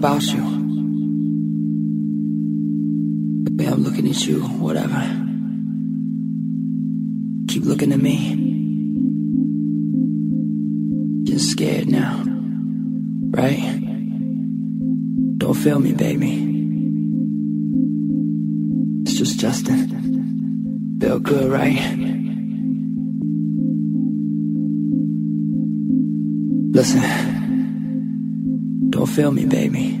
about you. The way I'm looking at you, whatever. Keep looking at me. You're scared now, right? Don't feel me, baby. It's just Justin. Feel good, right? Listen, don't feel me, baby.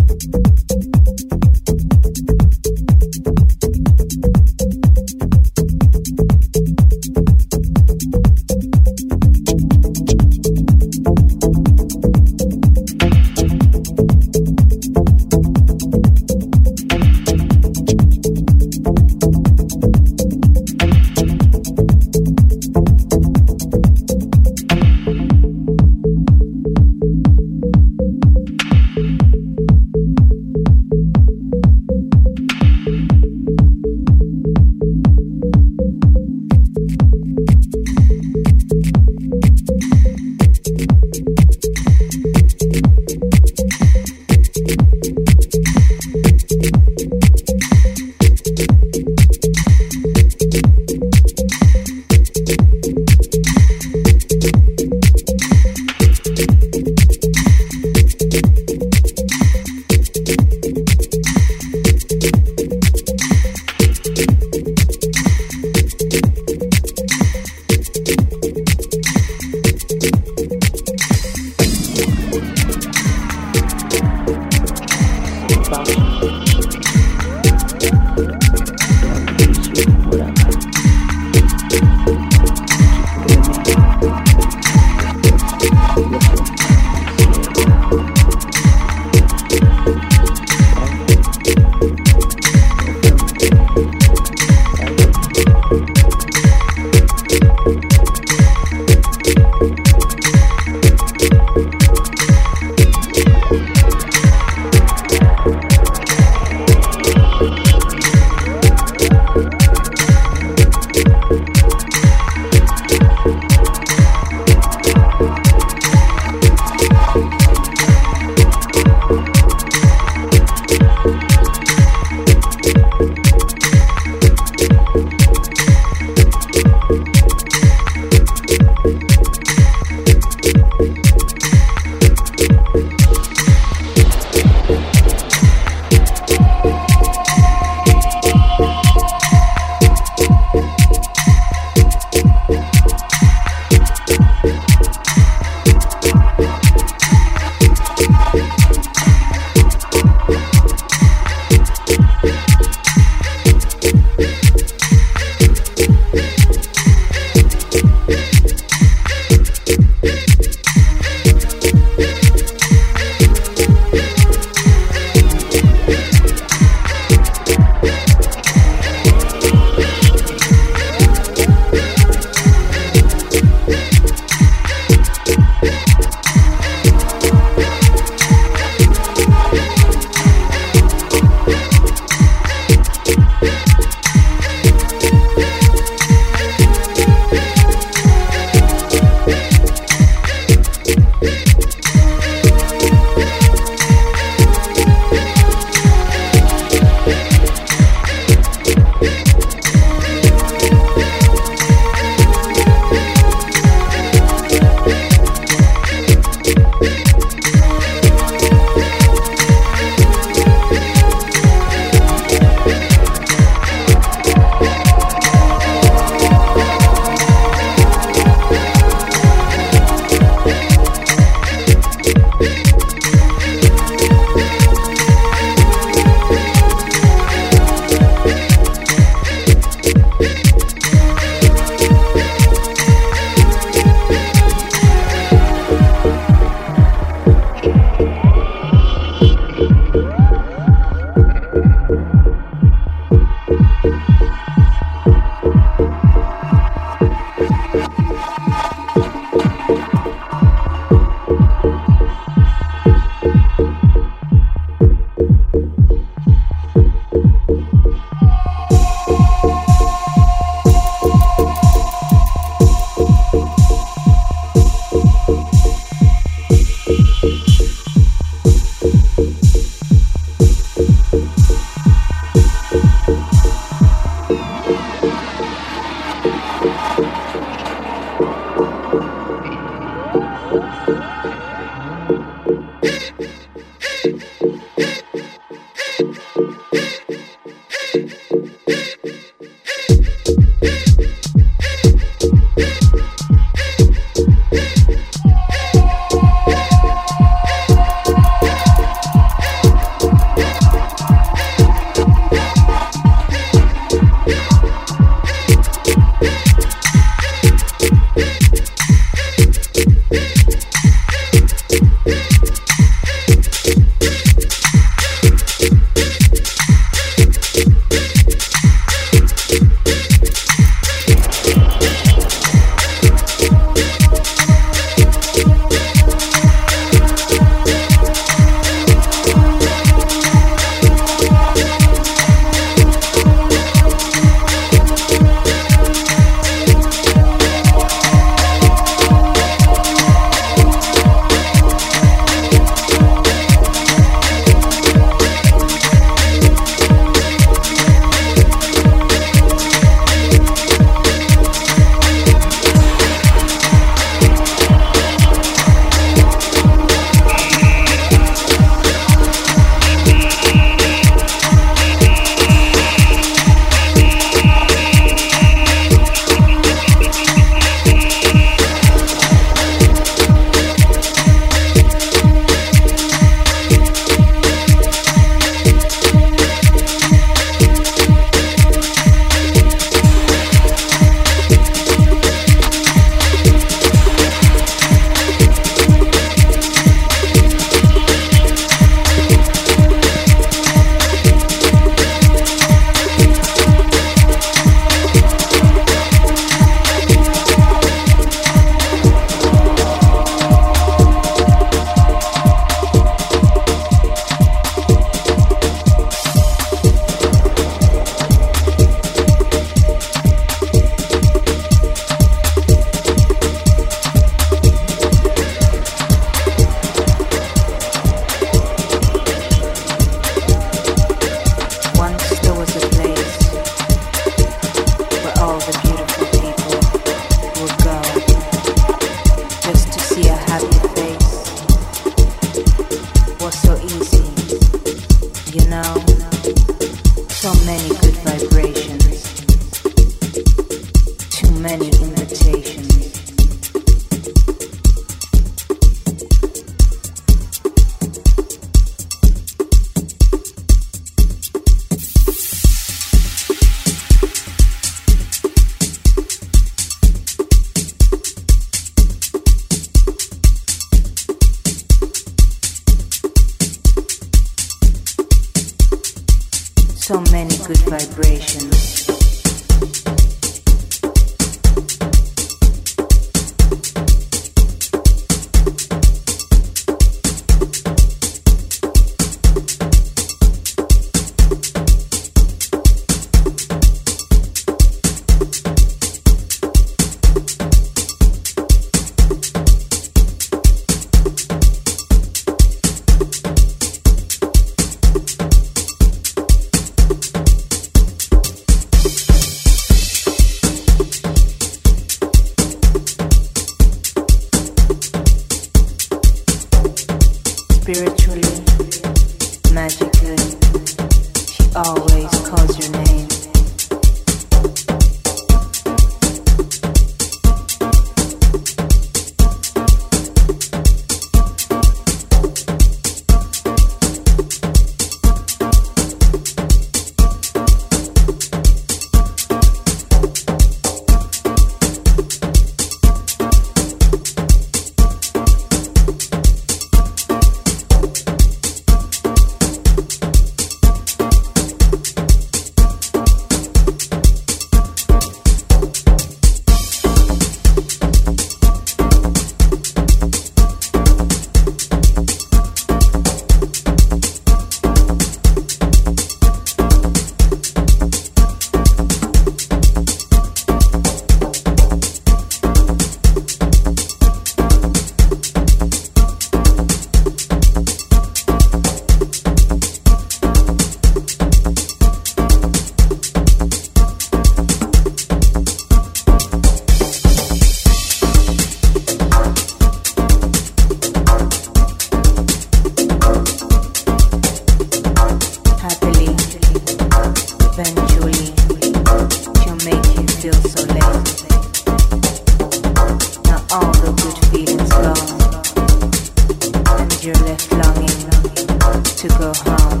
to go home,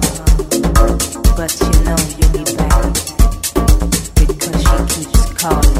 but you know you'll be back because she keeps calling.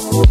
Твой.